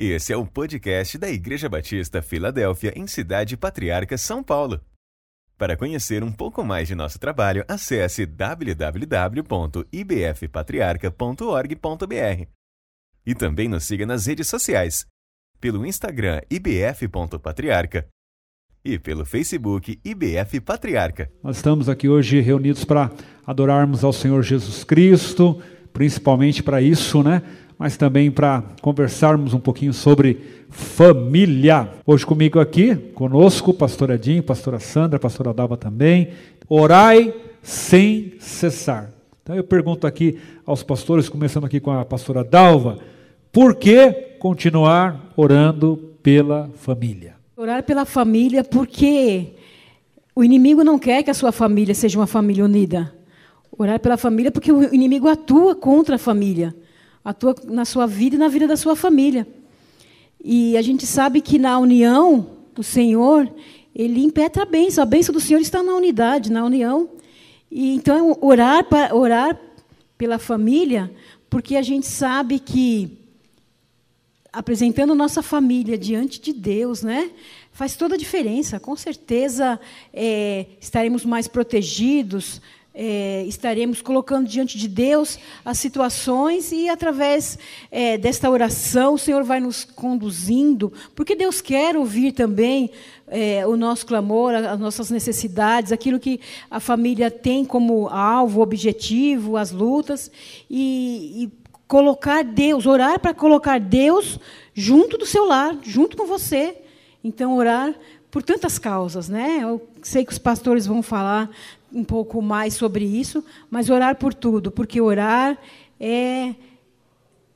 Esse é o podcast da Igreja Batista Filadélfia, em Cidade Patriarca, São Paulo. Para conhecer um pouco mais de nosso trabalho, acesse www.ibfpatriarca.org.br. E também nos siga nas redes sociais, pelo Instagram ibf.patriarca e pelo Facebook IBF Patriarca. Nós estamos aqui hoje reunidos para adorarmos ao Senhor Jesus Cristo, principalmente para isso, né? Mas também para conversarmos um pouquinho sobre família. Hoje comigo aqui, conosco, pastor Edinho, pastora Sandra, pastora Dalva também. Orai sem cessar. Então eu pergunto aqui aos pastores, começando aqui com a pastora Dalva, por que continuar orando pela família? Orar pela família porque o inimigo não quer que a sua família seja uma família unida. Orar pela família porque o inimigo atua contra a família, atua na sua vida e na vida da sua família. E a gente sabe que na união do Senhor, ele impetra a bênção. A bênção do Senhor está na unidade, na união. E então orar para orar pela família, porque a gente sabe que apresentando nossa família diante de Deus, né? Faz toda a diferença. Com certeza é, estaremos mais protegidos, é, estaremos colocando diante de Deus as situações e através é, desta oração o Senhor vai nos conduzindo, porque Deus quer ouvir também é, o nosso clamor, as nossas necessidades, aquilo que a família tem como alvo, objetivo, as lutas e, e colocar Deus, orar para colocar Deus junto do seu lar, junto com você. Então, orar por tantas causas, né? Eu sei que os pastores vão falar um pouco mais sobre isso, mas orar por tudo, porque orar é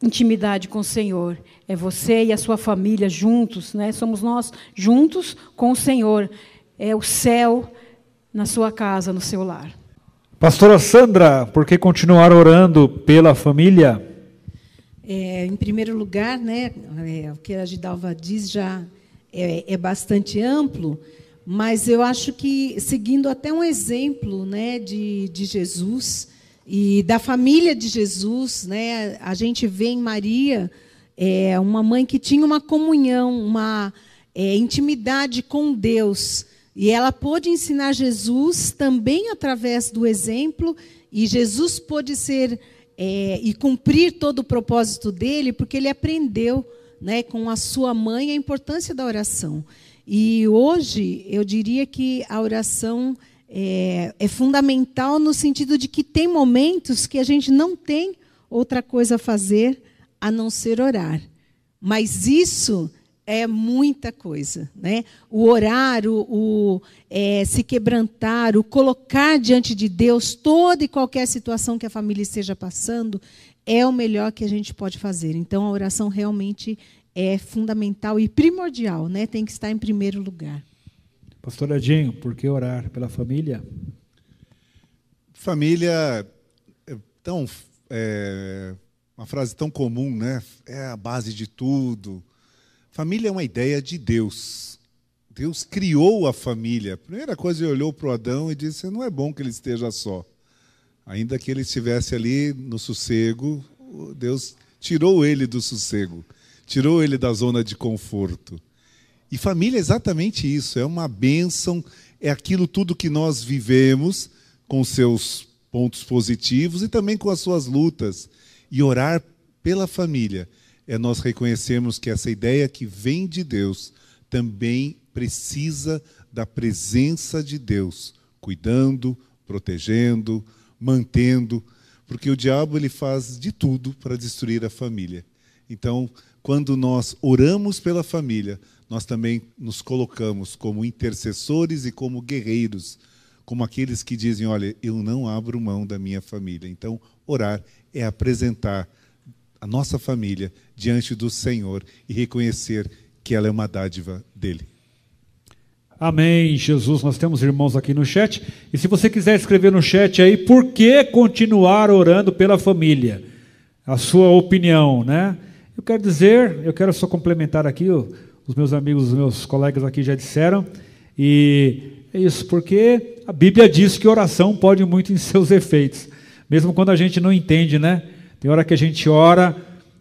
intimidade com o Senhor. É você e a sua família juntos, né? Somos nós juntos com o Senhor. É o céu na sua casa, no seu lar. Pastora Sandra, por que continuar orando pela família? É, em primeiro lugar, né, é, o que a Gidalva diz já é, é, bastante amplo, mas eu acho que, seguindo até um exemplo né, de, de Jesus e da família de Jesus, né, a gente vê em Maria é, uma mãe que tinha uma comunhão, uma é, intimidade com Deus. E ela pôde ensinar Jesus também através do exemplo, e Jesus pôde ser é, e cumprir todo o propósito dele, porque ele aprendeu né, com a sua mãe a importância da oração. E hoje eu diria que a oração é, é fundamental no sentido de que tem momentos que a gente não tem outra coisa a fazer a não ser orar. Mas isso é muita coisa. Né? O orar, o, o é, se quebrantar, o colocar diante de Deus toda e qualquer situação que a família esteja passando, é o melhor que a gente pode fazer. Então, a oração realmente é fundamental e primordial, né? tem que estar em primeiro lugar. Pastor Edinho, por que orar pela família? Família é tão é, uma frase tão comum, né? É a base de tudo. Família é uma ideia de Deus. Deus criou a família. A primeira coisa, ele olhou para o Adão e disse: Não é bom que ele esteja só. Ainda que ele estivesse ali no sossego, Deus tirou ele do sossego, tirou ele da zona de conforto. E família é exatamente isso: é uma bênção, é aquilo tudo que nós vivemos, com seus pontos positivos e também com as suas lutas. E orar pela família é nós reconhecermos que essa ideia que vem de Deus também precisa da presença de Deus, cuidando, protegendo, mantendo, porque o diabo ele faz de tudo para destruir a família. Então, quando nós oramos pela família, nós também nos colocamos como intercessores e como guerreiros, como aqueles que dizem: Olha, eu não abro mão da minha família. Então, orar é apresentar a nossa família diante do Senhor e reconhecer que ela é uma dádiva dele. Amém, Jesus. Nós temos irmãos aqui no chat. E se você quiser escrever no chat aí, por que continuar orando pela família? A sua opinião, né? Eu quero dizer, eu quero só complementar aqui, os meus amigos, os meus colegas aqui já disseram, e é isso, porque a Bíblia diz que oração pode muito em seus efeitos, mesmo quando a gente não entende, né? Tem hora que a gente ora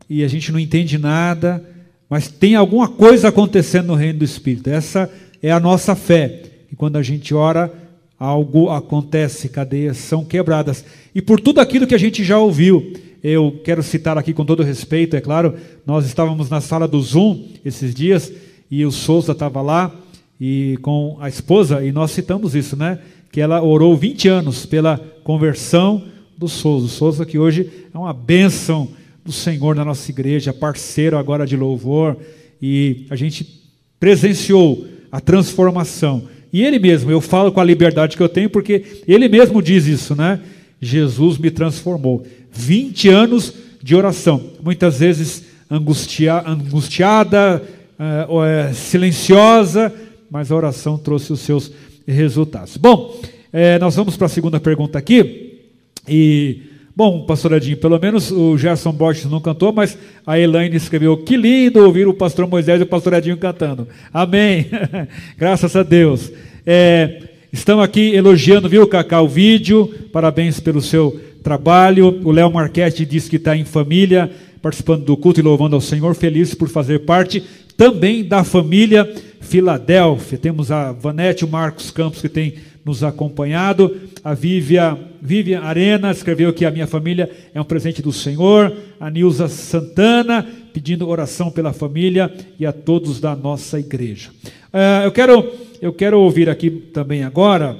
e a gente não entende nada, mas tem alguma coisa acontecendo no reino do Espírito. Essa é a nossa fé. E quando a gente ora, algo acontece, cadeias são quebradas. E por tudo aquilo que a gente já ouviu, eu quero citar aqui com todo respeito, é claro, nós estávamos na sala do Zoom esses dias e o Souza estava lá e com a esposa e nós citamos isso, né? Que ela orou 20 anos pela conversão do Souza. O Souza que hoje é uma bênção do Senhor na nossa igreja, parceiro agora de louvor e a gente presenciou a transformação. E ele mesmo, eu falo com a liberdade que eu tenho porque ele mesmo diz isso, né? Jesus me transformou. 20 anos de oração, muitas vezes angustia, angustiada, uh, silenciosa, mas a oração trouxe os seus resultados. Bom, é, nós vamos para a segunda pergunta aqui. E, bom, pastor Edinho, pelo menos o Gerson Borges não cantou, mas a Elaine escreveu: Que lindo ouvir o pastor Moisés e o pastor Edinho cantando. Amém. Graças a Deus. É, estão aqui elogiando, viu, Cacá, o vídeo. Parabéns pelo seu trabalho. O Léo Marchetti diz que está em família, participando do culto e louvando ao Senhor, feliz por fazer parte também da família Filadélfia. Temos a Vanete, o Marcos Campos, que tem nos acompanhado. A Vivian, Vivian Arena escreveu que a minha família é um presente do Senhor. A Nilza Santana pedindo oração pela família e a todos da nossa igreja. Uh, eu, quero, eu quero ouvir aqui também agora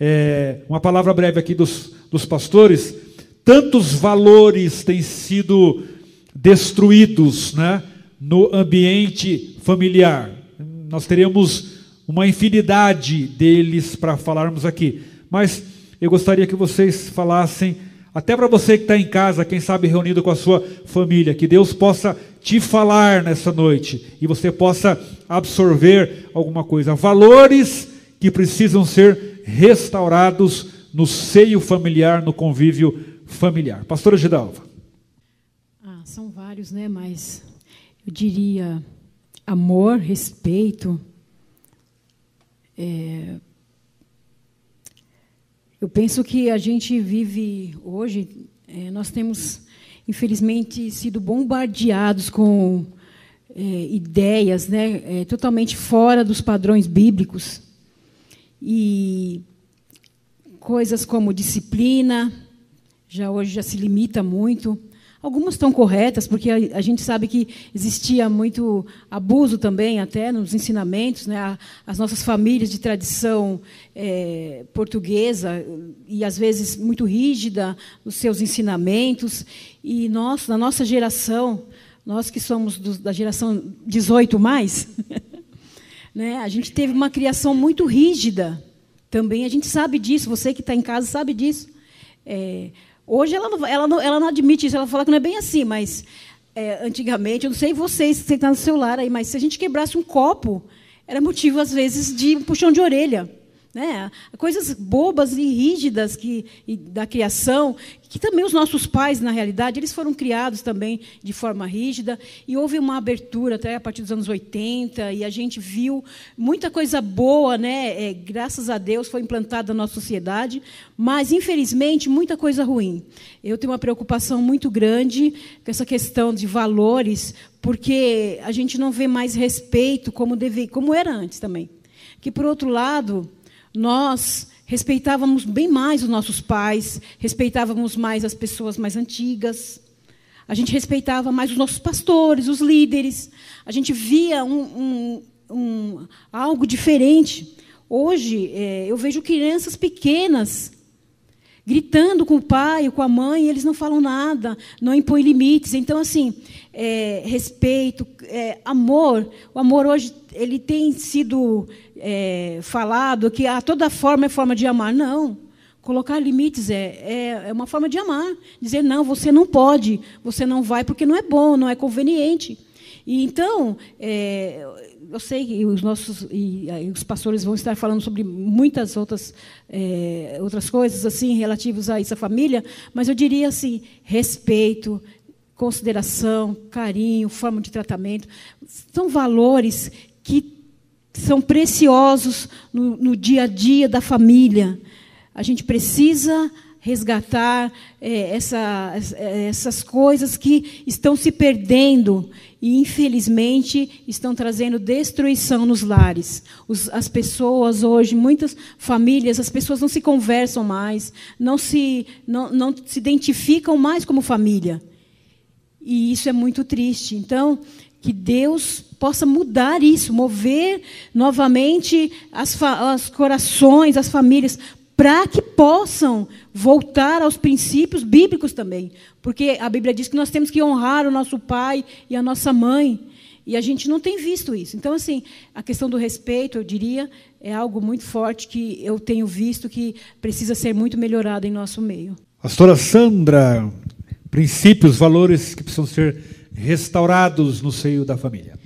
é, uma palavra breve aqui dos, dos pastores. Tantos valores têm sido destruídos né, no ambiente familiar. Nós teremos uma infinidade deles para falarmos aqui. Mas eu gostaria que vocês falassem, até para você que está em casa, quem sabe reunido com a sua família, que Deus possa te falar nessa noite e você possa absorver alguma coisa. Valores que precisam ser restaurados no seio familiar, no convívio familiar. Pastora Gidalva. Ah, são vários, né? Mas eu diria amor, respeito, é, eu penso que a gente vive hoje, é, nós temos, infelizmente, sido bombardeados com é, ideias né, é, totalmente fora dos padrões bíblicos. E coisas como disciplina, já hoje já se limita muito. Algumas estão corretas, porque a, a, gente sabe que existia muito abuso também, até nos ensinamentos. Né? As nossas famílias de tradição é, portuguesa, e às vezes muito rígida, os seus ensinamentos. E nós, na nossa geração, nós que somos do, da geração 18 mais, né? a gente teve uma criação muito rígida também. A gente sabe disso, você que está em casa sabe disso. É, Hoje ela não, ela, não, ela não admite isso, ela fala que não é bem assim, mas é, antigamente, eu não sei vocês, você está no celular aí, mas se a gente quebrasse um copo, era motivo, às vezes, de puxão de orelha. Né? Coisas bobas e rígidas que, e da criação, que também os nossos pais, na realidade, eles foram criados também de forma rígida, e houve uma abertura até a partir dos anos 80, e a gente viu muita coisa boa, né? É, graças a Deus, foi implantada na nossa sociedade, mas, infelizmente, muita coisa ruim. Eu tenho uma preocupação muito grande com essa questão de valores, porque a gente não vê mais respeito como, deve, como era antes também. Que, por outro lado, nós respeitávamos bem mais os nossos pais, respeitávamos mais as pessoas mais antigas, a gente respeitava mais os nossos pastores, os líderes, a gente via um, um, um, algo diferente. Hoje, é, eu vejo crianças pequenas gritando com o pai com a mãe, e eles não falam nada, não impõem limites. Então, assim, é, respeito, é, amor. O amor hoje ele tem sido é, falado que ah, toda forma é forma de amar. Não. Colocar limites é, é, é, uma forma de amar. Dizer, não, você não pode, você não vai porque não é bom, não é conveniente. E então, é, eu sei que os nossos e, e, os pastores vão estar falando sobre muitas outras, é, outras coisas assim relativas a essa família, mas eu diria assim: respeito, consideração, carinho, forma de tratamento, são valores que são preciosos no, no dia a dia da família. A gente precisa resgatar é, essa, essas coisas que estão se perdendo e, infelizmente, estão trazendo destruição nos lares. Os, as pessoas hoje, muitas famílias, as pessoas não se conversam mais, não se, não, não se identificam mais como família. E isso é muito triste. Então, que Deus possa mudar isso, mover novamente as, os corações, as famílias, para que possam voltar aos princípios bíblicos também. Porque a Bíblia diz que nós temos que honrar o nosso pai e a nossa mãe. E a gente não tem visto isso. Então, assim, a questão do respeito, eu diria, é algo muito forte que eu tenho visto que precisa ser muito melhorado em nosso meio. Pastora Sandra, princípios, valores que precisam ser restaurados no seio da família.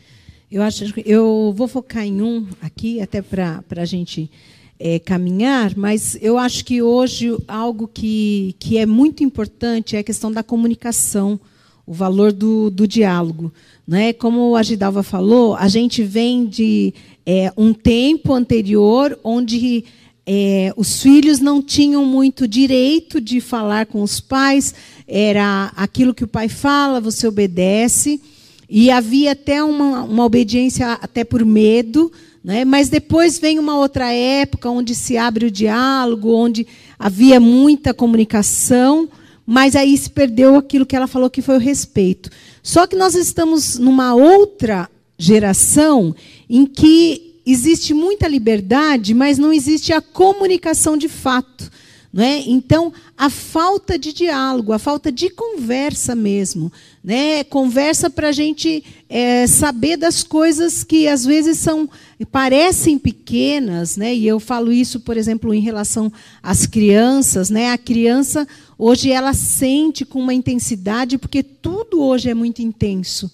Eu acho eu vou focar em um aqui, até para a gente é, caminhar, mas eu acho que hoje algo que, que é muito importante é a questão da comunicação, o valor do, do diálogo. Né? Como a Gidalva falou, a gente vem de é, um tempo anterior onde é, os filhos não tinham muito direito de falar com os pais, era aquilo que o pai fala, você obedece, e havia até uma, uma obediência até por medo, né? Mas depois vem uma outra época onde se abre o diálogo, onde havia muita comunicação, mas aí se perdeu aquilo que ela falou que foi o respeito. Só que nós estamos numa outra geração em que existe muita liberdade, mas não existe a comunicação de fato. Né? Então, a falta de diálogo, a falta de conversa mesmo. Né? Conversa para a gente é, saber das coisas que às vezes são parecem pequenas, né? e eu falo isso, por exemplo, em relação às crianças. Né? A criança, hoje, ela sente com uma intensidade, porque tudo hoje é muito intenso.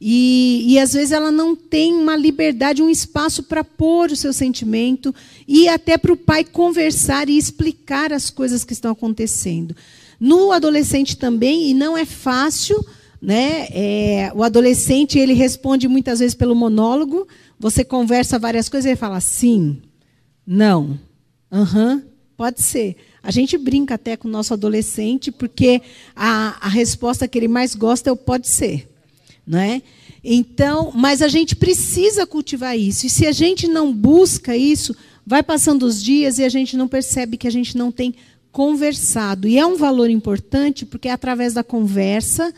E, e, às vezes ela não tem uma liberdade, um espaço para pôr o seu sentimento e até para o pai conversar e explicar as coisas que estão acontecendo. No adolescente também, e não é fácil, né? É, o adolescente ele responde muitas vezes pelo monólogo. Você conversa várias coisas e ele fala sim, não, aham, uhum, pode ser. A gente brinca até com o nosso adolescente porque a, a resposta que ele mais gosta é o pode ser é? Então, mas a gente precisa cultivar isso. E se a gente não busca isso, vai passando os dias e a gente não percebe que a gente não tem conversado. E é um valor importante porque é através da conversa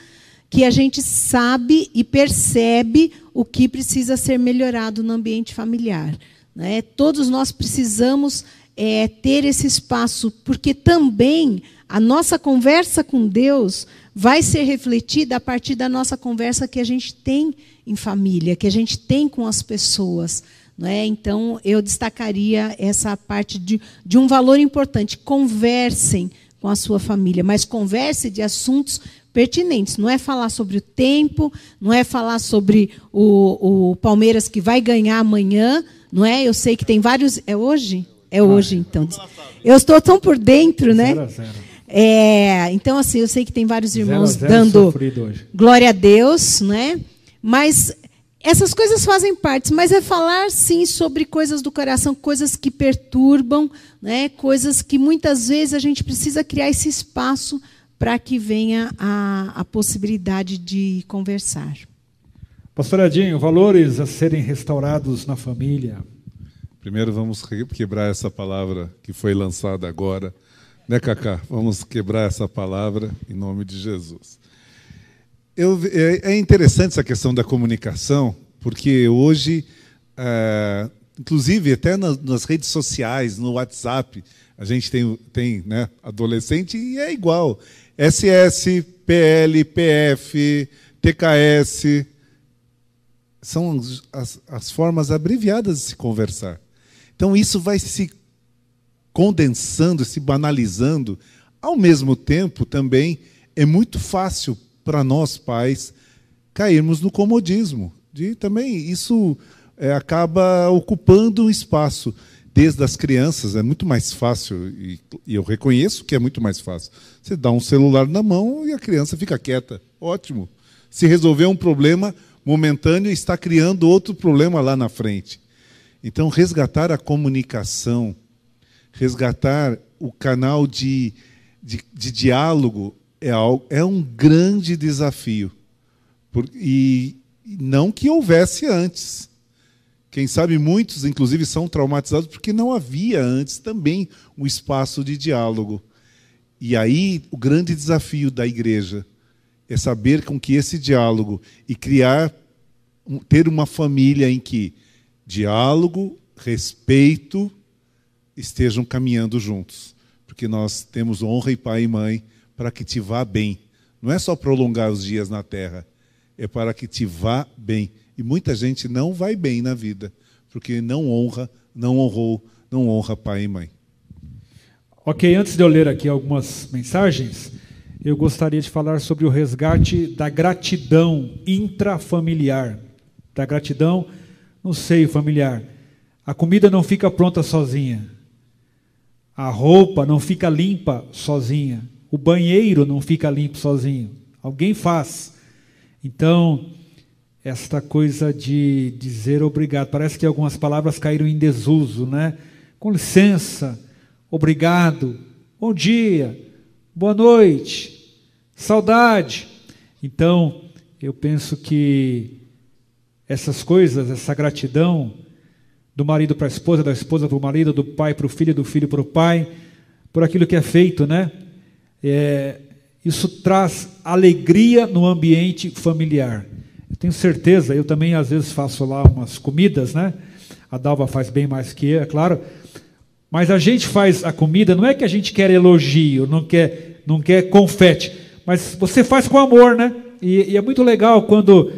que a gente sabe e percebe o que precisa ser melhorado no ambiente familiar. Né? Todos nós precisamos é, ter esse espaço, porque também a nossa conversa com Deus vai ser refletida a partir da nossa conversa que a gente tem em família, que a gente tem com as pessoas. é? Então, eu destacaria essa parte de, de um valor importante. Conversem com a sua família, mas converse de assuntos pertinentes. Não é falar sobre o tempo, não é falar sobre o, o Palmeiras que vai ganhar amanhã, não é? Eu sei que tem vários. É hoje? É hoje, então. Eu estou tão por dentro, né? Zero zero. É, então, assim, eu sei que tem vários irmãos zero, zero dando glória a Deus, né? Mas essas coisas fazem parte, mas é falar sim sobre coisas do coração, coisas que perturbam, né? coisas que muitas vezes a gente precisa criar esse espaço para que venha a, a possibilidade de conversar. Pastor Adinho, valores a serem restaurados na família. Primeiro vamos quebrar essa palavra que foi lançada agora né, Cacá? Vamos quebrar essa palavra em nome de Jesus. Eu, é, é interessante essa questão da comunicação, porque hoje, é, inclusive até nas, nas, redes sociais, no WhatsApp, a gente tem, tem né, adolescente e é igual. SS, PL, PF, TKS. São as, as formas abreviadas de se conversar. Então, isso vai se condensando, se banalizando, ao mesmo tempo também é muito fácil para nós pais cairmos no comodismo. De também isso é, acaba ocupando um espaço desde as crianças é muito mais fácil e, e, eu reconheço que é muito mais fácil. Você dá um celular na mão e a criança fica quieta, ótimo. Se resolver um problema momentâneo, está criando outro problema lá na frente. Então, resgatar a comunicação resgatar o canal de, de, de diálogo é, algo, é um grande desafio. Por, e não que houvesse antes. Quem sabe muitos, inclusive, são traumatizados porque não havia antes também um espaço de diálogo. E aí o grande desafio da igreja é saber com que esse diálogo e criar, ter uma família em que diálogo, respeito estejam caminhando juntos. Porque nós temos honra e pai e mãe para que te vá bem. Não é só prolongar os dias na terra, é para que te vá bem. E muita gente não vai bem na vida, porque não honra, não honrou, não honra pai e mãe. Ok, antes de eu ler aqui algumas mensagens, eu gostaria de falar sobre o resgate da gratidão intrafamiliar, da gratidão no seio familiar. A comida não fica pronta sozinha. A roupa não fica limpa sozinha. O banheiro não fica limpo sozinho. Alguém faz. Então, esta coisa de dizer obrigado, parece que algumas palavras caíram em desuso, né? Com licença, obrigado, bom dia, boa noite, saudade. Então, eu penso que essas coisas, essa gratidão do marido para a esposa, da esposa para o marido, do pai para o filho, do filho para o pai, por aquilo que é feito, né? É, isso traz alegria no ambiente familiar. Eu tenho certeza, eu também às vezes faço lá umas comidas, né? A Dalva faz bem mais que eu, é claro. Mas a gente faz a comida, não é que a gente quer elogio, não quer, não quer confete, mas você faz com amor, né? E, e é muito legal quando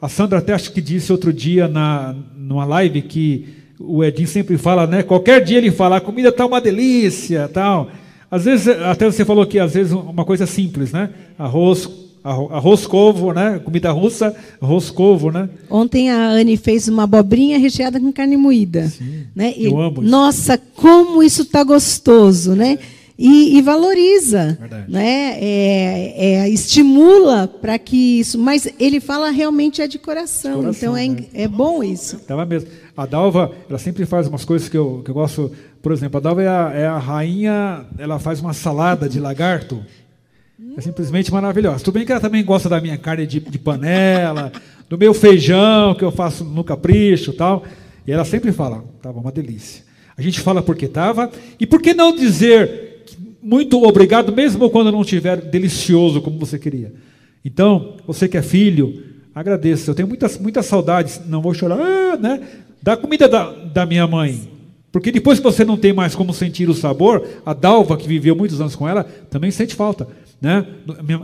a Sandra até acho que disse outro dia na numa live que o Edinho sempre fala, né? Qualquer dia ele fala, a comida está uma delícia, tal. Às vezes, até você falou que às vezes uma coisa simples, né? Arroz, arroz covo, né? Comida russa, arroz covo, né? Ontem a Anne fez uma abobrinha recheada com carne moída, Sim, né? E, eu amo isso. Nossa, como isso está gostoso, né? E, e valoriza, Verdade. né? É, é, estimula para que isso. Mas ele fala realmente é de coração, De coração, então é, né? é bom isso. Tava mesmo. A Dalva, ela sempre faz umas coisas que eu, que eu gosto. Por exemplo, a Dalva é a, é a rainha, ela faz uma salada de lagarto. É simplesmente maravilhosa. Tudo bem que ela também gosta da minha carne de, de panela, do meu feijão que eu faço no capricho e tal. E ela sempre fala, tava uma delícia. A gente fala porque tava. E por que não dizer muito obrigado, mesmo quando não estiver delicioso como você queria? Então, você que é filho, agradeça. Eu tenho muitas, muitas saudades, não vou chorar, ah, né? Da comida da, da minha mãe. Porque depois que você não tem mais como sentir o sabor, a Dalva, que viveu muitos anos com ela, também sente falta. Né?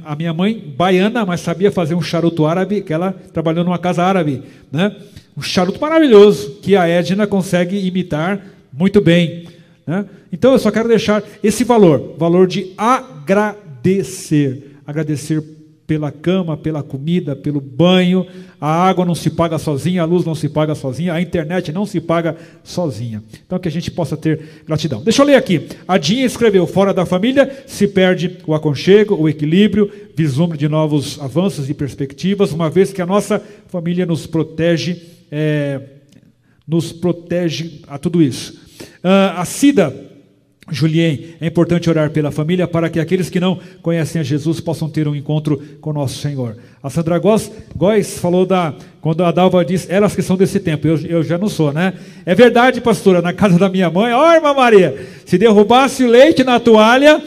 A minha mãe, baiana, mas sabia fazer um charuto árabe, que ela trabalhou numa casa árabe. Né? Um charuto maravilhoso, que a Edna consegue imitar muito bem. Né? Então eu só quero deixar esse valor, valor de agradecer. Agradecer pela cama, pela comida, pelo banho. A água não se paga sozinha, a luz não se paga sozinha, a internet não se paga sozinha. Então que a gente possa ter gratidão. Deixa eu ler aqui. A Dinha escreveu: fora da família se perde o aconchego, o equilíbrio, vislumbre de novos avanços e perspectivas, uma vez que a nossa família nos protege, é, nos protege a tudo isso. Ah, a Cida Julien, é importante orar pela família para que aqueles que não conhecem a Jesus possam ter um encontro com nosso Senhor. A Sandra Góes, falou da. Quando a Dalva diz, elas que são desse tempo, eu, eu já não sou, né? É verdade, pastora, na casa da minha mãe, ó, irmã Maria, se derrubasse o leite na toalha,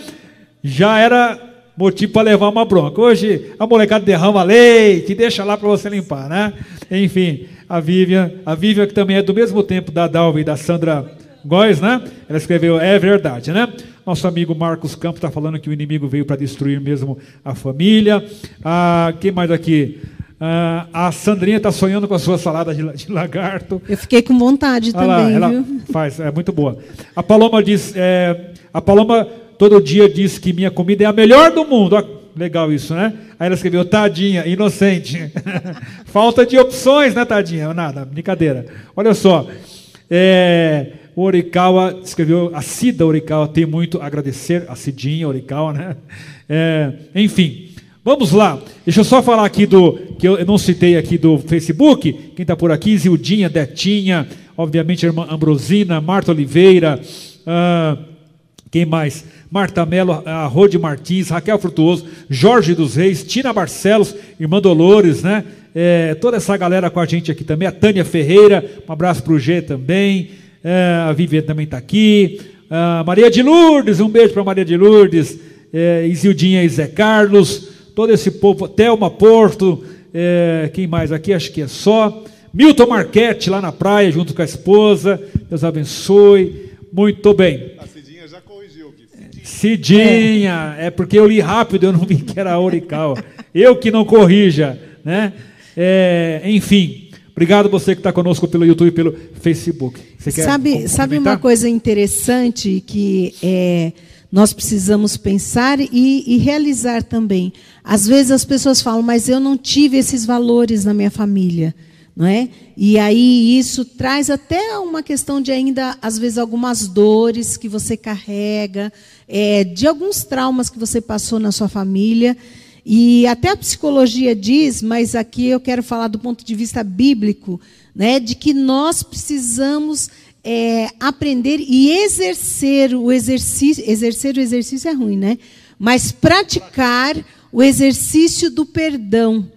já era motivo para levar uma bronca. Hoje a molecada derrama leite, deixa lá para você limpar, né? Enfim, a Vivian, a Vivian que também é do mesmo tempo da Dalva e da Sandra Góes, né? Ela escreveu, é verdade, né? Nosso amigo Marcos Campos está falando que o inimigo veio para destruir mesmo a família. Ah, quem mais aqui? Ah, a Sandrinha está sonhando com a sua salada de, de lagarto. Eu fiquei com vontade lá, também, ela viu? faz, é muito boa. A Paloma diz, é, a Paloma todo dia diz que minha comida é a melhor do mundo. Ó, legal isso, né? Aí ela escreveu, tadinha, inocente. Falta de opções, né, tadinha? Nada, brincadeira. Olha só, é, Orikawa escreveu, a Cida Orikawa tem muito a agradecer, a Cidinha Orikawa, né? É, enfim, vamos lá. Deixa eu só falar aqui do, que eu não citei aqui do Facebook, quem está por aqui, Zildinha, Detinha, obviamente a irmã Ambrosina, Marta Oliveira, ah, quem mais? Marta Melo, a Rode Martins, Raquel Frutuoso, Jorge dos Reis, Tina Barcelos, Irmã Dolores, né? É, toda essa galera com a gente aqui também, a Tânia Ferreira, um abraço para o G também, é, a Viviane também está aqui, a Maria de Lourdes, um beijo para Maria de Lourdes, é, Isildinha e Zé Carlos, todo esse povo, Thelma Porto, é, quem mais aqui? Acho que é só. Milton Marquete lá na praia, junto com a esposa. Deus abençoe. Muito bem. A Cidinha já corrigiu aqui. Cidinha, é. é porque eu li rápido, eu não vi que era Orical. Eu que não corrija, né? É, enfim, obrigado você que está conosco pelo YouTube e pelo Facebook. sabe, sabe uma coisa interessante que é, nós precisamos pensar e, e, realizar também. Às vezes as pessoas falam, mas eu não tive esses valores na minha família. Não é? E aí isso traz até uma questão de ainda, às vezes, algumas dores que você carrega, é, de alguns traumas que você passou na sua família. E até a psicologia diz, mas aqui eu quero falar do ponto de vista bíblico, né, de que nós precisamos é, aprender e exercer o exercício. Exercer o exercício é ruim, né? Mas praticar o exercício do perdão.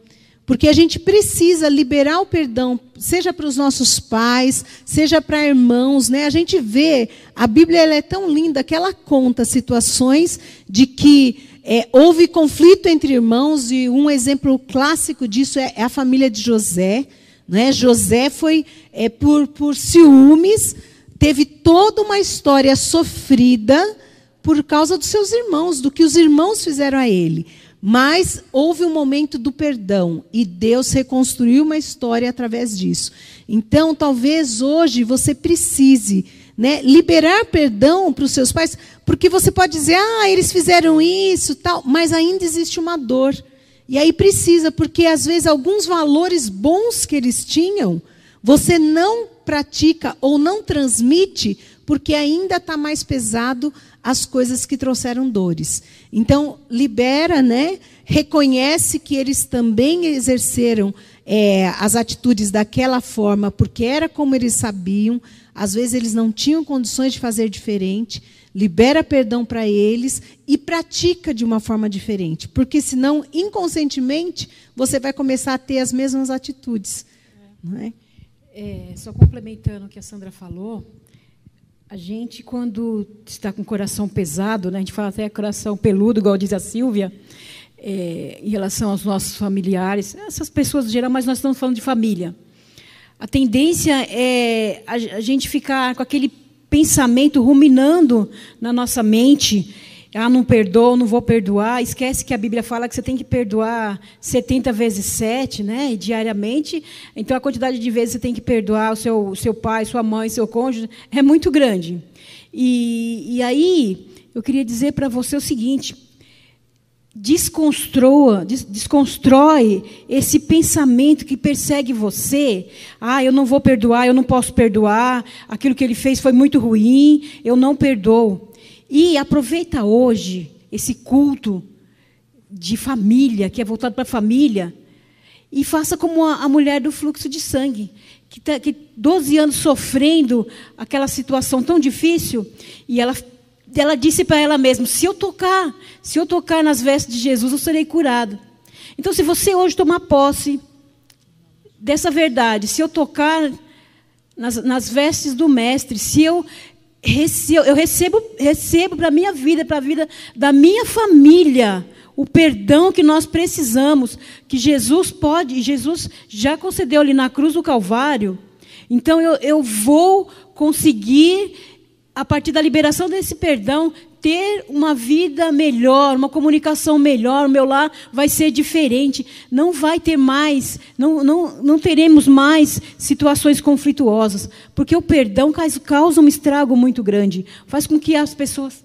Porque a gente precisa liberar o perdão, seja para os nossos pais, seja para irmãos, né? A gente vê, a Bíblia é tão linda que ela conta situações de que é, houve conflito entre irmãos, e um exemplo clássico disso é, é a família de José. Né? José foi, é, por, por ciúmes, teve toda uma história sofrida por causa dos seus irmãos, do que os irmãos fizeram a ele. Mas houve um momento do perdão e Deus reconstruiu uma história através disso. Então, talvez hoje você precise né, liberar perdão para os seus pais, porque você pode dizer, ah, eles fizeram isso, tal, mas ainda existe uma dor. E aí precisa, porque às vezes alguns valores bons que eles tinham, você não pratica ou não transmite, porque ainda está mais pesado as coisas que trouxeram dores. Então, libera, né? reconhece que eles também exerceram é, as atitudes daquela forma, porque era como eles sabiam, às vezes eles não tinham condições de fazer diferente, libera perdão para eles e pratica de uma forma diferente, porque senão inconscientemente você vai começar a ter as mesmas atitudes, não é? É, só complementando o que a Sandra falou, a gente quando está com o coração pesado, né, a gente fala até coração peludo, igual diz a Silvia, é, em relação aos nossos familiares, essas pessoas em geral, mas nós estamos falando de família. A tendência é a, a gente ficar com aquele pensamento ruminando na nossa mente. Ah, não perdoa, não vou perdoar. Esquece que a Bíblia fala que você tem que perdoar 70 vezes 7, né? E diariamente. Então a quantidade de vezes você tem que perdoar o seu, seu pai, sua mãe, seu cônjuge é muito grande. E, e aí, eu queria dizer para você o seguinte: desconstrua, des, desconstrói esse pensamento que persegue você. Ah, eu não vou perdoar, eu não posso perdoar, aquilo que ele fez foi muito ruim, eu não perdoo. E aproveita hoje esse culto de família, que é voltado para a família, e faça como a, a, mulher do fluxo de sangue, que, está que 12 anos sofrendo aquela situação tão difícil, e ela ela disse para ela mesma: se eu tocar, se eu tocar nas vestes de Jesus, eu serei curado. Então, se você hoje tomar posse dessa verdade, se eu tocar nas, nas vestes do Mestre, se eu, recebo, eu recebo, recebo para a minha vida, para a vida da minha família, o perdão que nós precisamos, que Jesus pode, Jesus já concedeu ali na cruz do Calvário. Então eu, eu vou conseguir a partir da liberação desse perdão, ter uma vida melhor, uma comunicação melhor, o meu lar vai ser diferente. Não vai ter mais, não, não, não teremos mais situações conflituosas, porque o perdão causa um estrago muito grande. Faz com que as pessoas.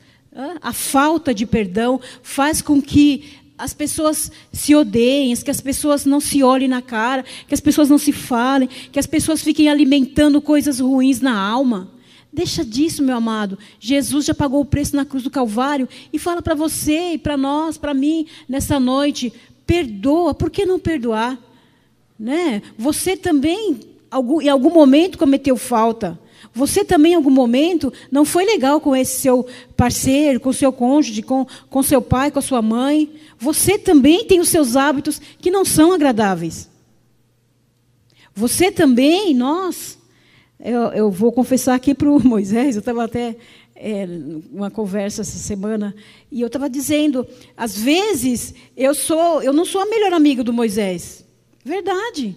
A falta de perdão faz com que as pessoas se odeiem, que as pessoas não se olhem na cara, que as pessoas não se falem, que as pessoas fiquem alimentando coisas ruins na alma. Deixa disso, meu amado. Jesus já pagou o preço na cruz do Calvário e fala para você e para nós, para mim, nessa noite, perdoa. Por que não perdoar? Né? Você também, em algum momento, cometeu falta. Você também, em algum momento, não foi legal com esse seu parceiro, com seu cônjuge, com, com seu pai, com a sua mãe. Você também tem os seus hábitos que não são agradáveis. Você também, nós. Eu, eu vou confessar aqui para o Moisés, eu estava até é, uma conversa essa semana e eu estava dizendo, às vezes eu sou, eu não sou a melhor amiga do Moisés, verdade.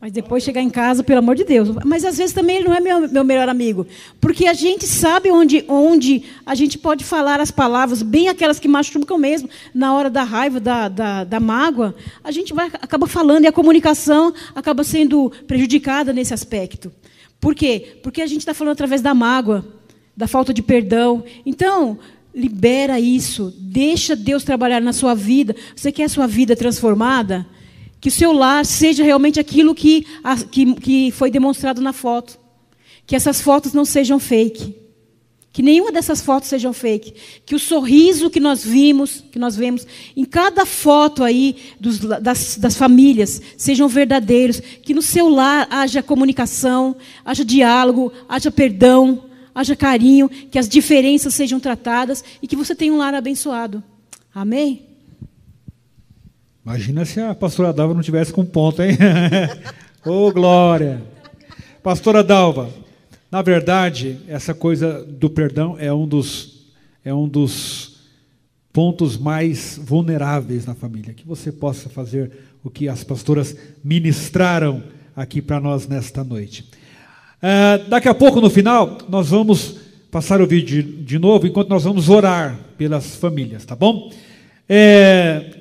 Mas depois chegar em casa, pelo amor de Deus. Mas às vezes também ele não é meu, meu melhor amigo. Porque a gente sabe onde, onde a gente pode falar as palavras, bem aquelas que machucam mesmo, na hora da raiva, da, da, da mágoa. A gente vai, acaba falando e a comunicação acaba sendo prejudicada nesse aspecto. Por quê? Porque a gente está falando através da mágoa, da falta de perdão. Então, libera isso. Deixa Deus trabalhar na sua vida. Você quer a sua vida transformada? Que o seu lar seja realmente aquilo que, que, que foi demonstrado na foto. Que essas fotos não sejam fake. Que nenhuma dessas fotos sejam fake. Que o sorriso que nós vimos, que nós vemos em cada foto aí dos, das, das famílias sejam verdadeiros. Que no seu lar haja comunicação, haja diálogo, haja perdão, haja carinho, que as diferenças sejam tratadas e que você tenha um lar abençoado. Amém? Imagina se a pastora Dalva não tivesse com ponto, hein? Ô, oh, glória! Pastora Dalva, na verdade, essa coisa do perdão é um dos, é um dos pontos mais vulneráveis na família. Que você possa fazer o que as pastoras ministraram aqui para nós nesta noite. Uh, daqui a pouco, no final, nós vamos passar o vídeo de, de novo, enquanto nós vamos orar pelas famílias, tá bom? É,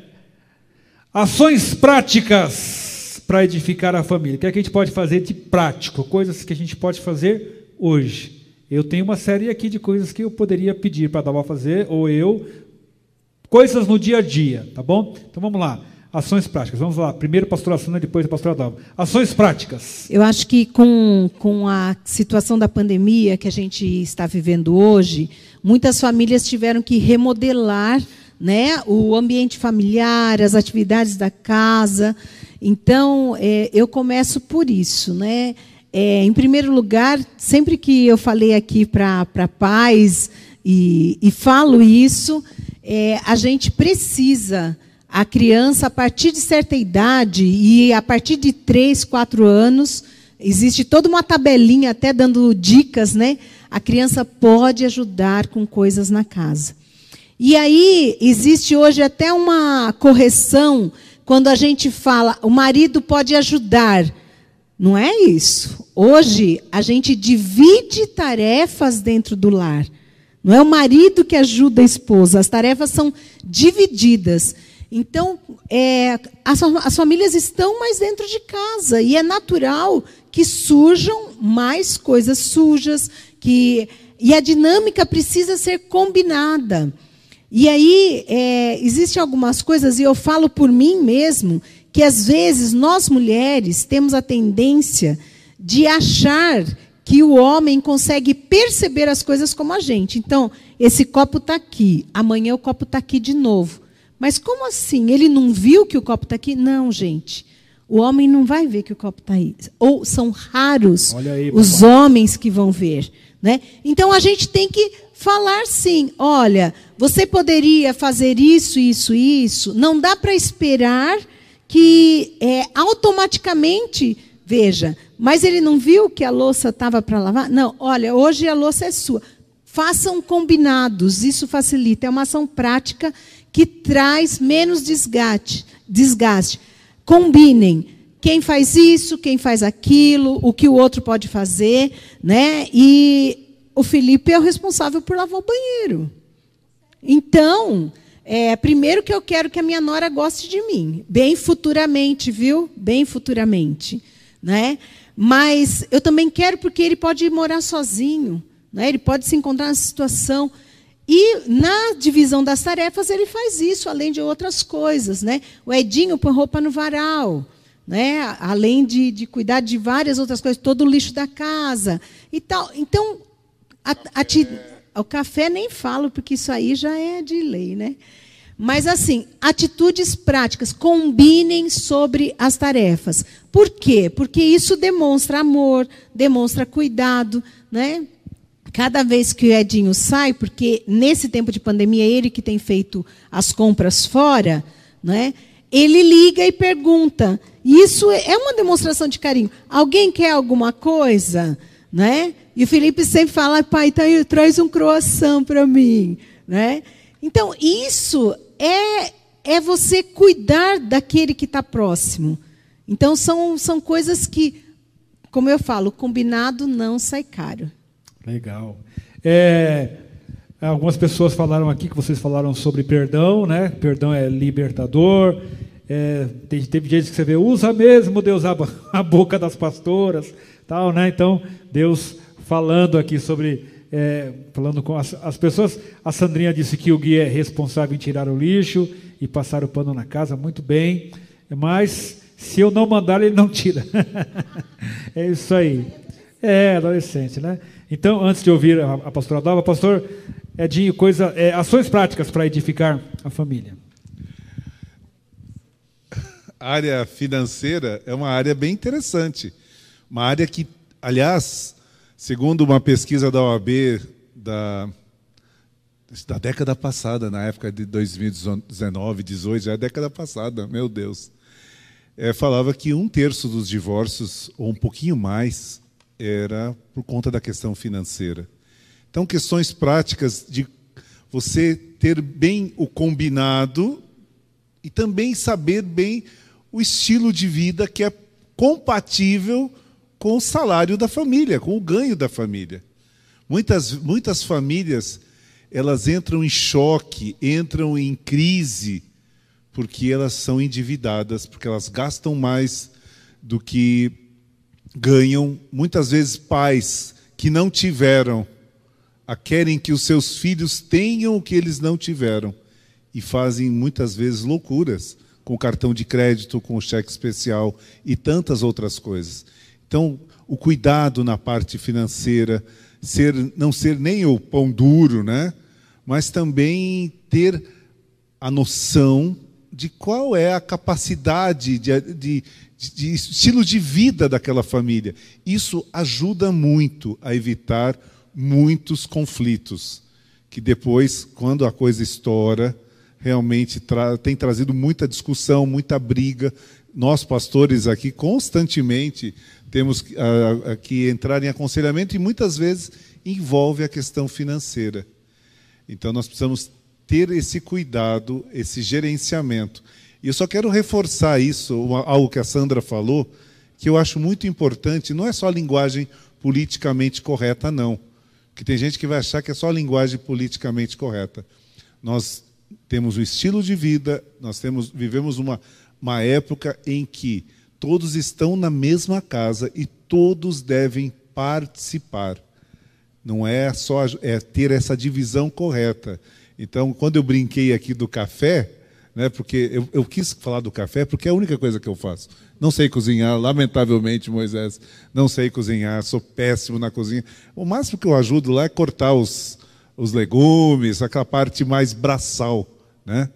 Ações práticas para edificar a família. O que, é que a gente pode fazer de prático? Coisas que a gente pode fazer hoje. Eu tenho uma série aqui de coisas que eu poderia pedir para a Dalva fazer, ou eu. Coisas no dia a dia, tá bom? Então vamos lá. Ações práticas. Vamos lá. Primeiro a pastora Sandra, depois a pastora Dalva. Ações práticas. Eu acho que com, com a situação da pandemia que a gente está vivendo hoje, muitas famílias tiveram que remodelar né? o ambiente familiar, as atividades da casa. Então, é, eu começo por isso. Né? É, em primeiro lugar, sempre que eu falei aqui para pais e, e, falo isso, é, a gente precisa, a criança, a partir de certa idade, e a partir de 3, 4 anos, existe toda uma tabelinha até dando dicas, né? A criança pode ajudar com coisas na casa. E aí existe hoje até uma correção quando a gente fala o marido pode ajudar. Não é isso. Hoje a gente divide tarefas dentro do lar. Não é o marido que ajuda a esposa, as tarefas são divididas. Então, é, as, as famílias estão mais dentro de casa e é natural que surjam mais coisas sujas, que e a dinâmica precisa ser combinada. E aí, é, existem algumas coisas, e eu falo por mim mesmo, que às vezes nós mulheres temos a tendência de achar que o homem consegue perceber as coisas como a gente. Então, esse copo está aqui, amanhã o copo está aqui de novo. Mas como assim? Ele não viu que o copo está aqui? Não, gente. O homem não vai ver que o copo está aí. Ou são raros aí, os homens que vão ver. Né? Então a gente tem que falar sim. Olha, você poderia fazer isso, isso, isso. Não dá para esperar que é, automaticamente veja. Mas ele não viu que a louça estava para lavar? Não. Olha, hoje a louça é sua. Façam combinados. Isso facilita. É uma ação prática que traz menos desgaste. Desgaste. Combinem quem faz isso, quem faz aquilo, o que o outro pode fazer, né? E o Felipe é o responsável por lavar o banheiro. Então, é, primeiro que eu quero que a minha nora goste de mim, bem futuramente, viu? Bem futuramente, né? Mas eu também quero porque ele pode morar sozinho, né? Ele pode se encontrar nessa situação. E na divisão das tarefas ele faz isso, além de outras coisas, né? O Edinho põe roupa no varal, né? Além de, de cuidar de várias outras coisas, todo o lixo da casa e tal. Então a, ti, o café nem falo, porque isso aí já é de lei, né? Mas, assim, atitudes práticas, combinem sobre as tarefas. Por quê? Porque isso demonstra amor, demonstra cuidado, né? Cada vez que o Edinho sai, porque nesse tempo de pandemia, ele que tem feito as compras fora, né? ele liga e pergunta. Isso é uma demonstração de carinho. Alguém quer alguma coisa? Né? E o Felipe sempre fala, pai, tá aí, traz um croissant para mim. Né? Então, isso é, é você cuidar daquele que está próximo. Então, são, são coisas que, como eu falo, combinado não sai caro. Legal. É, algumas pessoas falaram aqui que vocês falaram sobre perdão, né? Perdão é libertador. É, teve, teve gente que você vê, usa mesmo Deus a, a boca das pastoras, tal, né? Então, Deus falando aqui sobre é, falando com as, as, pessoas. A Sandrinha disse que o guia é responsável em tirar o lixo e passar o pano na casa, muito bem. Mas se eu não mandar, ele não tira. é isso aí. É, adolescente, né? Então, antes de ouvir a, a pastora Dalva, pastor Edinho, coisa, é, ações práticas para edificar a família. A área financeira é uma área bem interessante. Uma área que, aliás, Segundo uma pesquisa da OAB da, da década passada, na época de 2019, 18, já é década passada, meu Deus, é, falava que um terço dos divórcios, ou um pouquinho mais, era por conta da questão financeira. Então, questões práticas de você ter bem o combinado e também saber bem o estilo de vida que é compatível com o salário da família, com o ganho da família. Muitas, muitas famílias elas entram em choque, entram em crise, porque elas são endividadas, porque elas gastam mais do que ganham. Muitas vezes pais que não tiveram querem que os seus filhos tenham o que eles não tiveram e fazem muitas vezes loucuras com cartão de crédito, com cheque especial e tantas outras coisas. Então, o cuidado na parte financeira, ser, não ser nem o pão duro, né? mas também ter a noção de qual é a capacidade de, de, de estilo de vida daquela família. Isso ajuda muito a evitar muitos conflitos, que depois, quando a coisa estoura, realmente tra tem trazido muita discussão, muita briga. Nós, pastores, aqui constantemente temos que entrar em aconselhamento e muitas vezes envolve a questão financeira. Então nós precisamos ter esse cuidado, esse gerenciamento. E eu só quero reforçar isso, algo que a Sandra falou, que eu acho muito importante, não é só a linguagem politicamente correta, não. Porque tem gente que vai achar que é só a linguagem politicamente correta. Nós temos um estilo de vida, nós temos, vivemos uma, uma época em que todos estão na mesma casa e todos devem participar. Não é só é ter essa divisão correta. Então, quando eu brinquei aqui do café, né, porque eu, eu quis falar do café porque é a única coisa que eu faço. Não sei cozinhar, lamentavelmente, Moisés, não sei cozinhar, sou péssimo na cozinha. O máximo que eu ajudo lá é cortar os, os legumes, aquela parte mais braçal. Né?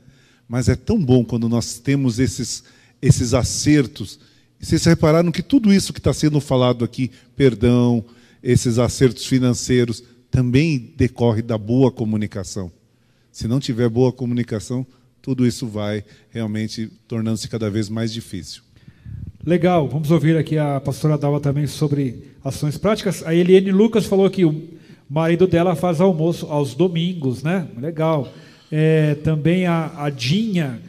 Mas é tão bom quando nós temos esses, esses acertos vocês repararam que tudo isso que está sendo falado aqui, perdão, esses acertos financeiros, também decorre da boa comunicação. Se não tiver boa comunicação, tudo isso vai realmente tornando-se cada vez mais difícil. Legal, vamos ouvir aqui a pastora Dalva também sobre ações práticas. A Eliane Lucas falou que o marido dela faz almoço aos domingos, né? Legal. É, também a, a Dinha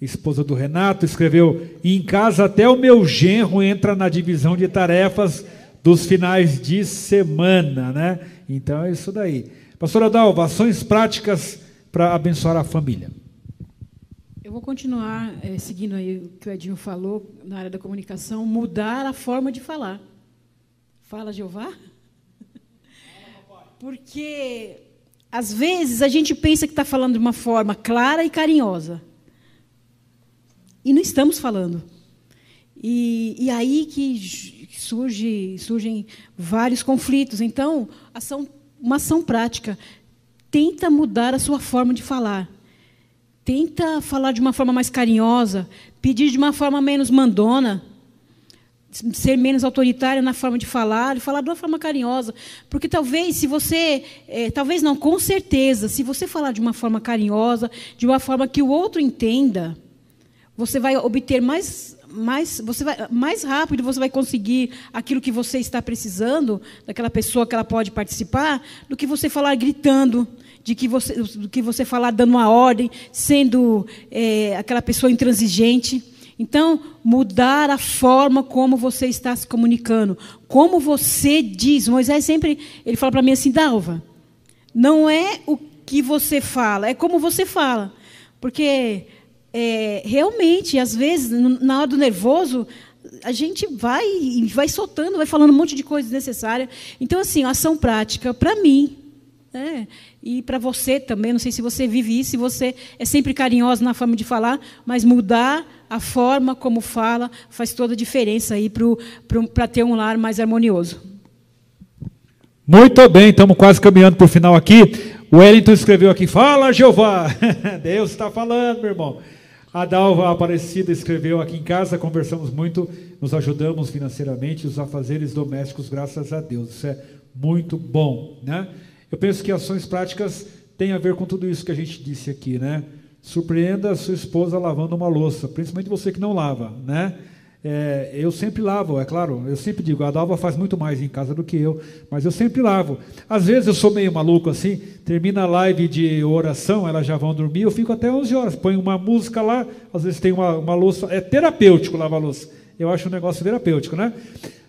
esposa do Renato, escreveu: Em casa até o meu genro entra na divisão de tarefas dos finais de semana, né? Então é isso daí. Pastora Dalva, ações práticas para abençoar a família. Eu vou continuar é, seguindo aí o que o Edinho falou na área da comunicação, mudar a forma de falar. Fala, Jeová? Porque às vezes a gente pensa que está falando de uma forma clara e carinhosa. E não estamos falando. E, e aí que surge, surgem vários conflitos. Então, ação, uma ação prática. Tenta mudar a sua forma de falar. Tenta falar de uma forma mais carinhosa, pedir de uma forma menos mandona, ser menos autoritária na forma de falar, falar de uma forma carinhosa, porque talvez se você, é, talvez não, com certeza, se você falar de uma forma carinhosa, de uma forma que o outro entenda, você vai obter mais, mais, você vai, mais rápido, você vai conseguir aquilo que você está precisando daquela pessoa que ela pode participar, do que você falar gritando, de que você, do que você falar dando uma ordem, sendo é, aquela pessoa intransigente. Então, mudar a forma como você está se comunicando, como você diz. Moisés sempre ele fala para mim assim, Dalva, não é o que você fala, é como você fala, porque é, realmente, às vezes, na hora do nervoso, a gente vai vai soltando, vai falando um monte de coisa desnecessária. Então, assim, ação prática, para mim, né? E para você também, não sei se você vive isso, se você é sempre carinhosa na forma de falar, mas mudar a forma como fala faz toda a diferença para ter um lar mais harmonioso. Muito bem, estamos quase caminhando para o final aqui. O Wellington escreveu aqui: Fala, Jeová! Deus está falando, meu irmão. A Dalva Aparecida escreveu aqui em casa, conversamos muito, nos ajudamos financeiramente, os afazeres domésticos, graças a Deus. Isso é muito bom, né? Eu penso que ações práticas têm a ver com tudo isso que a gente disse aqui, né? Surpreenda a sua esposa lavando uma louça, principalmente você que não lava, né? É, eu sempre lavo, é claro, eu sempre digo, a Dalva faz muito mais em casa do que eu, mas eu sempre lavo. Às vezes eu sou meio maluco assim, termina a live de oração, elas já vão dormir, eu fico até 11 horas, põe uma música lá, às vezes tem uma, uma louça, é terapêutico lavar louça. Eu acho um negócio terapêutico, né?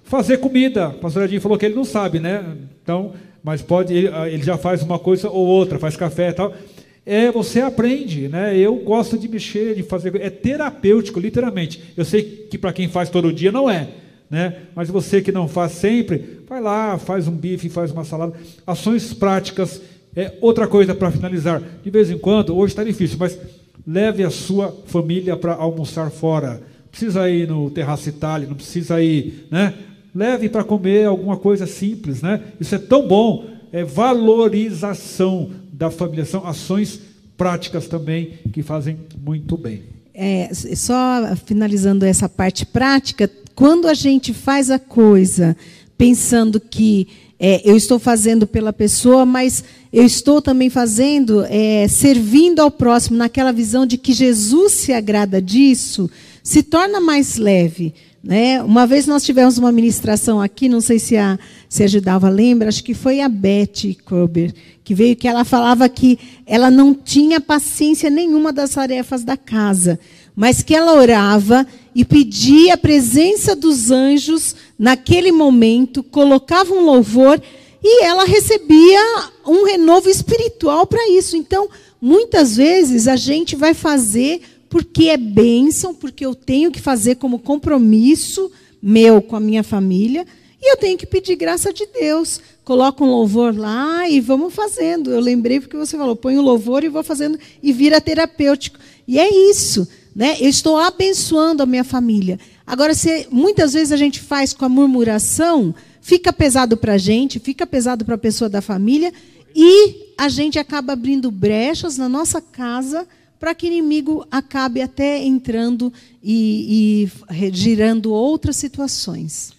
Fazer comida, o pastor Edinho falou que ele não sabe, né? Então, mas pode, ele, ah, ele já faz uma coisa ou outra, faz café e tal. É, você aprende, né? Eu gosto de mexer, de fazer, é terapêutico, literalmente. Eu sei que para quem faz todo dia não é, né? Mas você que não faz sempre, vai lá, faz um bife, faz uma salada. Ações práticas. É outra coisa para finalizar. De vez em quando, hoje está difícil, mas leve a sua família para almoçar fora. Não precisa ir no Terraço Itália, não precisa ir, né? leve para comer alguma coisa simples, né? Isso é tão bom, é valorização da família, são ações práticas também que fazem muito bem. É, só finalizando essa parte prática, quando a gente faz a coisa pensando que é, eu estou fazendo pela pessoa, mas eu estou também fazendo, é, servindo ao próximo, naquela visão de que Jesus se agrada disso, se torna mais leve. Né? Uma vez nós tivemos uma ministração aqui, não sei se a, se a Gidalva lembra, acho que foi a Beth Kober, que veio que ela falava que ela não tinha paciência nenhuma das tarefas da casa, mas que ela orava e pedia a presença dos anjos naquele momento, colocava um louvor e ela recebia um renovo espiritual para isso. Então, muitas vezes a gente vai fazer porque é bênção, porque eu tenho que fazer como compromisso meu com a minha família, e eu tenho que pedir graça de Deus. Coloca um louvor lá e vamos fazendo. Eu lembrei porque você falou, põe o louvor e vou fazendo e vira terapêutico. E é isso, né? Eu estou abençoando a minha família. Agora, se muitas vezes a gente faz com a murmuração, fica pesado para a gente, fica pesado para a pessoa da família, e a gente acaba abrindo brechas na nossa casa para que inimigo acabe até entrando e, e girando outras situações.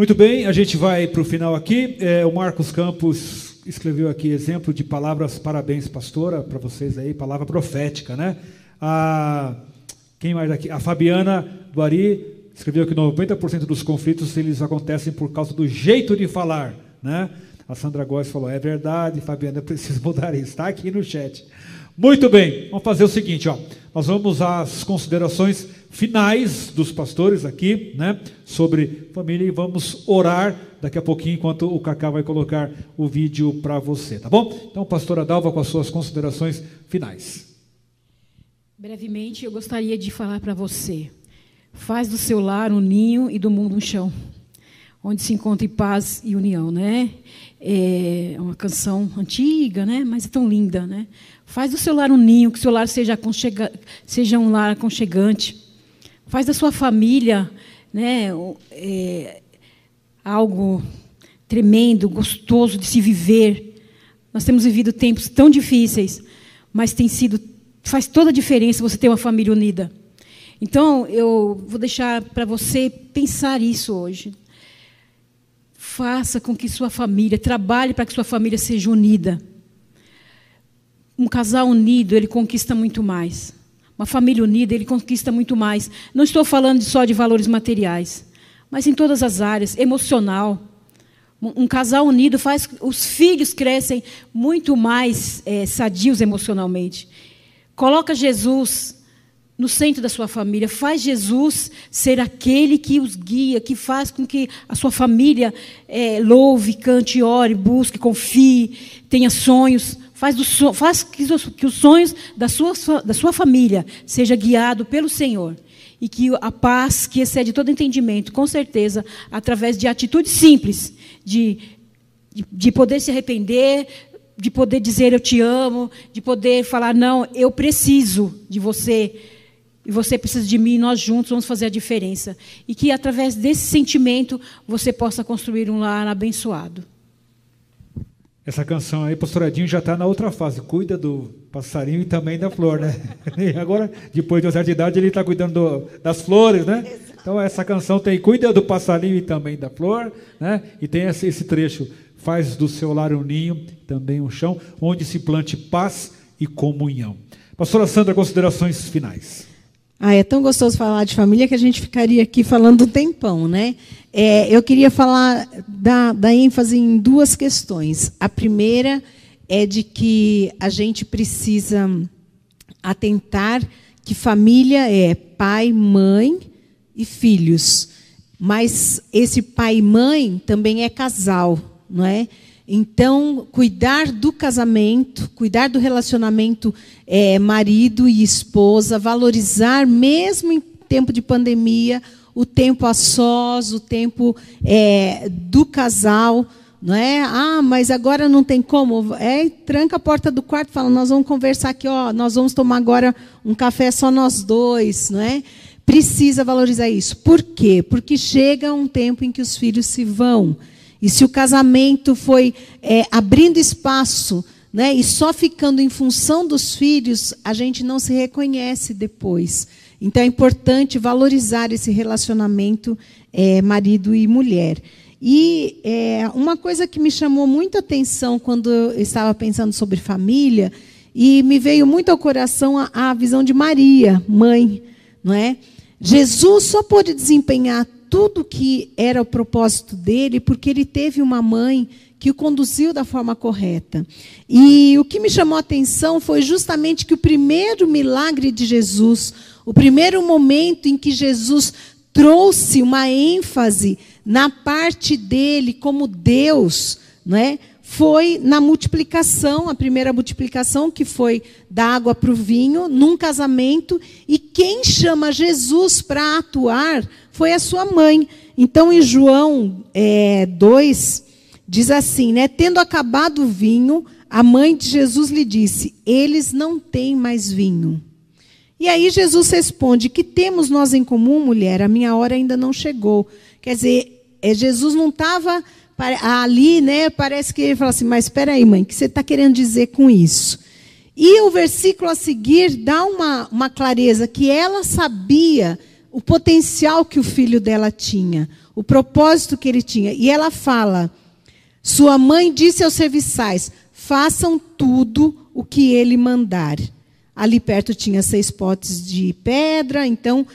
Muito bem, a gente vai para o final aqui. É, o Marcos Campos escreveu aqui exemplo de palavras parabéns, pastora, para vocês aí, palavra profética, né? A, quem mais aqui? A Fabiana Duari escreveu que 90% dos conflitos eles acontecem por causa do jeito de falar, né? A Sandra Góes falou, é verdade, Fabiana, eu preciso mudar isso. Está aqui no chat. Muito bem, vamos fazer o seguinte, ó. Nós vamos às considerações finais dos pastores aqui, né, sobre família e vamos orar daqui a pouquinho enquanto o Cacá vai colocar o vídeo para você, tá bom? Então, pastora Dalva com as suas considerações finais. Brevemente, eu gostaria de falar para você. Faz do seu lar um ninho e do mundo um chão, onde se encontre paz e união, né? É uma canção antiga, né? Mas é tão linda, né? Faz do seu lar um ninho, que o seu lar seja, seja um lar aconchegante. Faz da sua família né, é, algo tremendo, gostoso de se viver. Nós temos vivido tempos tão difíceis, mas tem sido faz toda a diferença você ter uma família unida. Então, eu vou deixar para você pensar isso hoje. Faça com que sua família, trabalhe para que sua família seja unida. Um casal unido, ele conquista muito mais. Uma família unida, ele conquista muito mais. Não estou falando só de valores materiais, mas em todas as áreas, emocional. Um casal unido faz os filhos crescem muito mais é, sadios emocionalmente. Coloca Jesus no centro da sua família, faz Jesus ser aquele que os guia, que faz com que a sua família é, louve, cante, ore, busque, confie, tenha sonhos. Faz, do, faz que, os, que os sonhos da sua, da sua família seja guiado pelo Senhor e que a paz que excede todo entendimento, com certeza, através de atitudes simples, de, de, de, poder se arrepender, de poder dizer eu te amo, de poder falar não, eu preciso de você e você precisa de mim, nós juntos vamos fazer a diferença. E que através desse sentimento você possa construir um lar abençoado. Essa canção aí, pastor Edinho, já está na outra fase. Cuida do passarinho e também da flor, né? E agora, depois de uma certa idade, ele está cuidando do, das flores, né? Então essa canção tem cuida do passarinho e também da flor, né? E tem esse, esse trecho faz do seu lar um ninho, também um chão, onde se plante paz e comunhão. Pastora Sandra, considerações finais. Ah, é tão gostoso falar de família que a gente ficaria aqui falando um tempão, né? É, eu queria falar da, da ênfase em duas questões. A primeira é de que a gente precisa atentar que família é pai, mãe e filhos. Mas esse pai e mãe também é casal, não é? Então, cuidar do casamento, cuidar do relacionamento é, marido e esposa, valorizar, mesmo em tempo de pandemia, o tempo a sós, o tempo é, do casal. Não é? Ah, mas agora não tem como. É, tranca a porta do quarto fala: nós vamos conversar aqui, ó, nós vamos tomar agora um café só nós dois. Não é? Precisa valorizar isso. Por quê? Porque chega um tempo em que os filhos se vão. E se o casamento foi é, abrindo espaço né, e só ficando em função dos filhos, a gente não se reconhece depois. Então é importante valorizar esse relacionamento é, marido e mulher. E é, uma coisa que me chamou muita atenção quando eu estava pensando sobre família, e me veio muito ao coração a, a visão de Maria, mãe. Não é? Jesus só pôde desempenhar tudo que era o propósito dele, porque ele teve uma mãe que o conduziu da forma correta. E o que me chamou a atenção foi justamente que o primeiro milagre de Jesus, o primeiro momento em que Jesus trouxe uma ênfase na parte dele como Deus, não é? Foi na multiplicação, a primeira multiplicação, que foi da água para o vinho, num casamento, e quem chama Jesus para atuar foi a sua mãe. Então, em João é, 2, diz assim: né, Tendo acabado o vinho, a mãe de Jesus lhe disse: Eles não têm mais vinho. E aí Jesus responde: Que temos nós em comum, mulher? A minha hora ainda não chegou. Quer dizer, é, Jesus não estava ali, né, parece que ele fala assim, mas espera aí, mãe, o que você está querendo dizer com isso? E o versículo a seguir dá uma, uma clareza que ela sabia o potencial que o filho dela tinha, o propósito que ele tinha. E ela fala: Sua mãe disse aos serviçais: façam tudo o que ele mandar. Ali perto tinha seis potes de pedra, então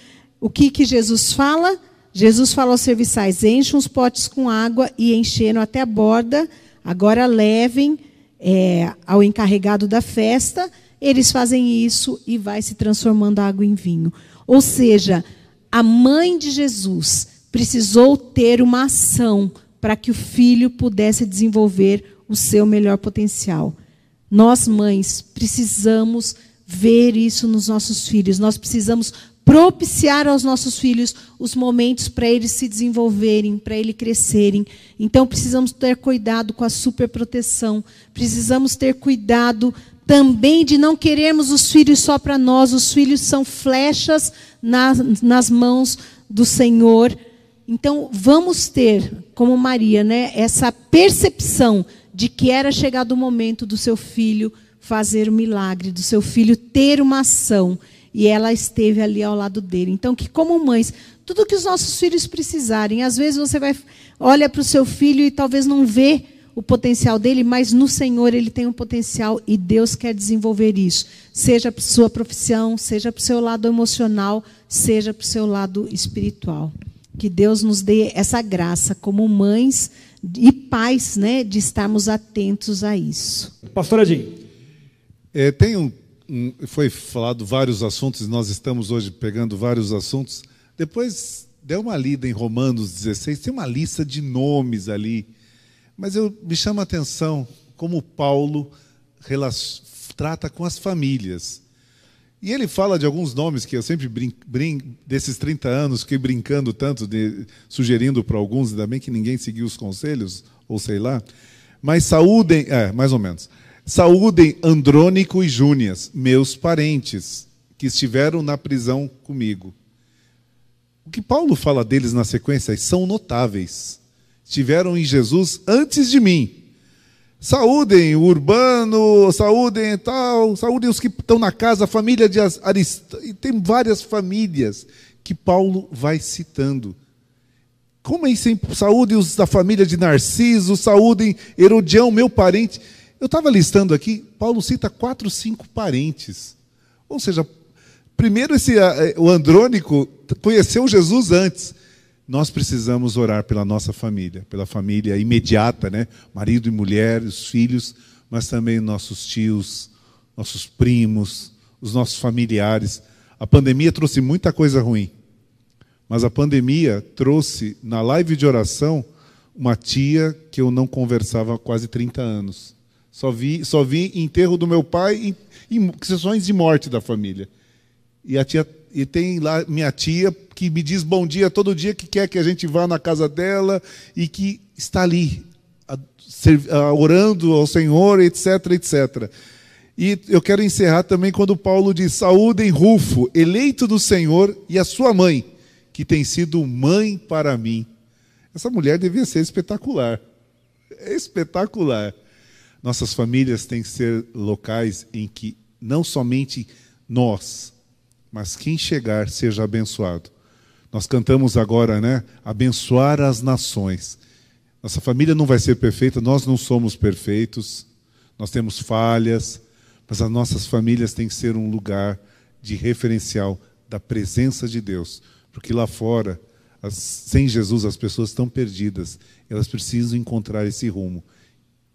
o que, que Jesus fala? Jesus fala aos serviçais: enchem os potes com água e encheram até a borda. Agora levem é, ao encarregado da festa. Eles fazem isso e vai se transformando a água em vinho. Ou seja, a mãe de Jesus precisou ter uma ação para que o filho pudesse desenvolver o seu melhor potencial. Nós, mães, precisamos ver isso nos nossos filhos. Nós precisamos propiciar aos nossos filhos os momentos para eles se desenvolverem, para eles crescerem. Então precisamos ter cuidado com a superproteção. Precisamos ter cuidado também de não querermos os filhos só para nós. Os filhos são flechas nas, nas mãos do Senhor. Então vamos ter, como Maria, né, essa percepção de que era chegado o momento do seu filho fazer o milagre do seu filho ter uma ação e ela esteve ali ao lado dele. Então, que como mães, tudo que os nossos filhos precisarem, às vezes você vai olha para o seu filho e talvez não vê o potencial dele, mas no Senhor ele tem um potencial e Deus quer desenvolver isso. Seja para sua profissão, seja para o seu lado emocional, seja para o seu lado espiritual. Que Deus nos dê essa graça como mães e pais, né, de estarmos atentos a isso. Pastor Edinho. É, tem um, foi falado vários assuntos, nós estamos hoje pegando vários assuntos. Depois dê uma lida em Romanos 16, tem uma lista de nomes ali mas eu me chama a atenção como Paulo trata com as famílias. E ele fala de alguns nomes que eu sempre brinco, brinco desses 30 anos, fiquei brincando tanto, de, sugerindo para alguns, ainda bem que ninguém seguiu os conselhos, ou sei lá. Mas saúdem, é, mais ou menos. Saúdem Andrônico e Júnias, meus parentes, que estiveram na prisão comigo. O que Paulo fala deles na sequência são notáveis estiveram em Jesus antes de mim. Saúdem o urbano, saúdem tal, saúdem os que estão na casa, a família de Arist... E tem várias famílias que Paulo vai citando. Como é isso? Saúdem os da família de Narciso, saúdem Herodião, meu parente. Eu estava listando aqui, Paulo cita quatro, cinco parentes. Ou seja, primeiro esse, eh, o Andrônico conheceu Jesus antes nós precisamos orar pela nossa família, pela família imediata, né? Marido e mulher, os filhos, mas também nossos tios, nossos primos, os nossos familiares. A pandemia trouxe muita coisa ruim, mas a pandemia trouxe na live de oração uma tia que eu não conversava há quase 30 anos. Só vi, só vi enterro do meu pai e, e sessões de morte da família. E tia e tem lá minha tia que me diz bom dia todo dia, que quer que a gente vá na casa dela e que está ali, a, a, orando ao Senhor, etc, etc. E eu quero encerrar também quando Paulo diz: Saúdem Rufo, eleito do Senhor, e a sua mãe, que tem sido mãe para mim. Essa mulher devia ser espetacular. É espetacular. Nossas famílias têm que ser locais em que não somente nós, mas quem chegar seja abençoado. Nós cantamos agora, né? Abençoar as nações. Nossa família não vai ser perfeita, nós não somos perfeitos, nós temos falhas, mas as nossas famílias têm que ser um lugar de referencial da presença de Deus, porque lá fora, as, sem Jesus, as pessoas estão perdidas, elas precisam encontrar esse rumo,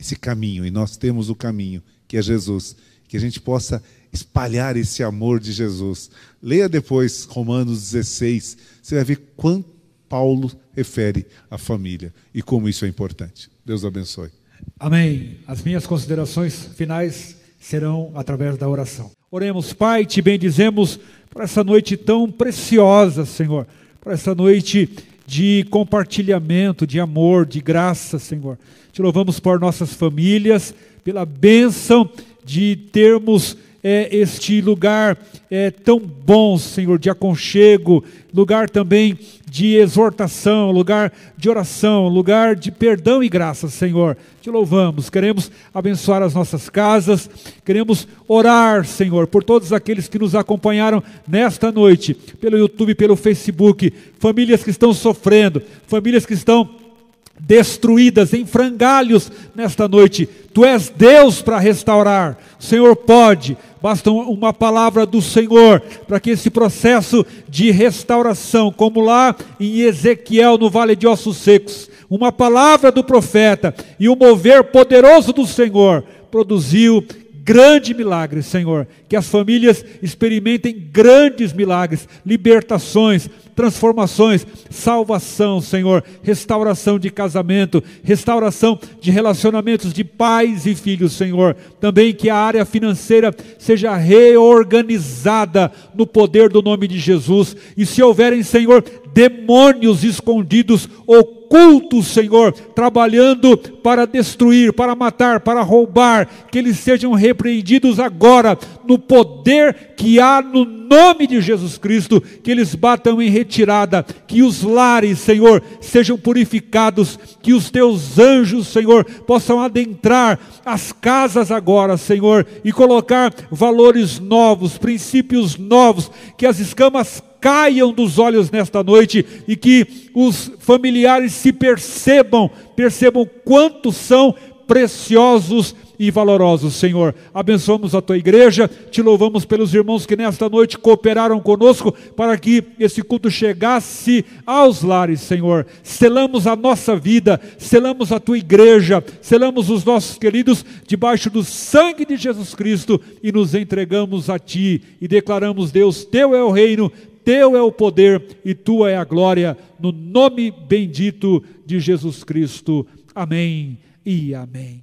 esse caminho, e nós temos o caminho, que é Jesus, que a gente possa espalhar esse amor de Jesus. Leia depois Romanos 16, você vai ver quanto Paulo refere à família e como isso é importante. Deus abençoe. Amém. As minhas considerações finais serão através da oração. Oremos, Pai, te bendizemos por essa noite tão preciosa, Senhor, por essa noite de compartilhamento, de amor, de graça, Senhor. Te louvamos por nossas famílias, pela bênção de termos é, este lugar é, tão bom, Senhor, de aconchego, lugar também de exortação, lugar de oração, lugar de perdão e graça, Senhor. Te louvamos, queremos abençoar as nossas casas, queremos orar, Senhor, por todos aqueles que nos acompanharam nesta noite, pelo YouTube, pelo Facebook, famílias que estão sofrendo, famílias que estão destruídas em frangalhos nesta noite. Tu és Deus para restaurar. O Senhor pode. Basta uma palavra do Senhor para que esse processo de restauração, como lá em Ezequiel no Vale de Ossos Secos, uma palavra do profeta e o mover poderoso do Senhor produziu grande milagre, Senhor. Que as famílias experimentem grandes milagres, libertações, transformações, salvação, Senhor, restauração de casamento, restauração de relacionamentos de pais e filhos, Senhor. Também que a área financeira seja reorganizada no poder do nome de Jesus. E se houverem, Senhor, demônios escondidos, ocultos, ocultos, Senhor, trabalhando para destruir, para matar, para roubar, que eles sejam repreendidos agora, no poder que há no nome de Jesus Cristo, que eles batam em retirada, que os lares, Senhor, sejam purificados, que os teus anjos, Senhor, possam adentrar as casas agora, Senhor, e colocar valores novos, princípios novos, que as escamas caiam dos olhos nesta noite e que os familiares se percebam, percebam quanto são preciosos e valorosos, Senhor. Abençoamos a tua igreja, te louvamos pelos irmãos que nesta noite cooperaram conosco para que esse culto chegasse aos lares, Senhor. Selamos a nossa vida, selamos a tua igreja, selamos os nossos queridos debaixo do sangue de Jesus Cristo e nos entregamos a ti e declaramos, Deus, teu é o reino, teu é o poder e tua é a glória, no nome bendito de Jesus Cristo. Amém e amém.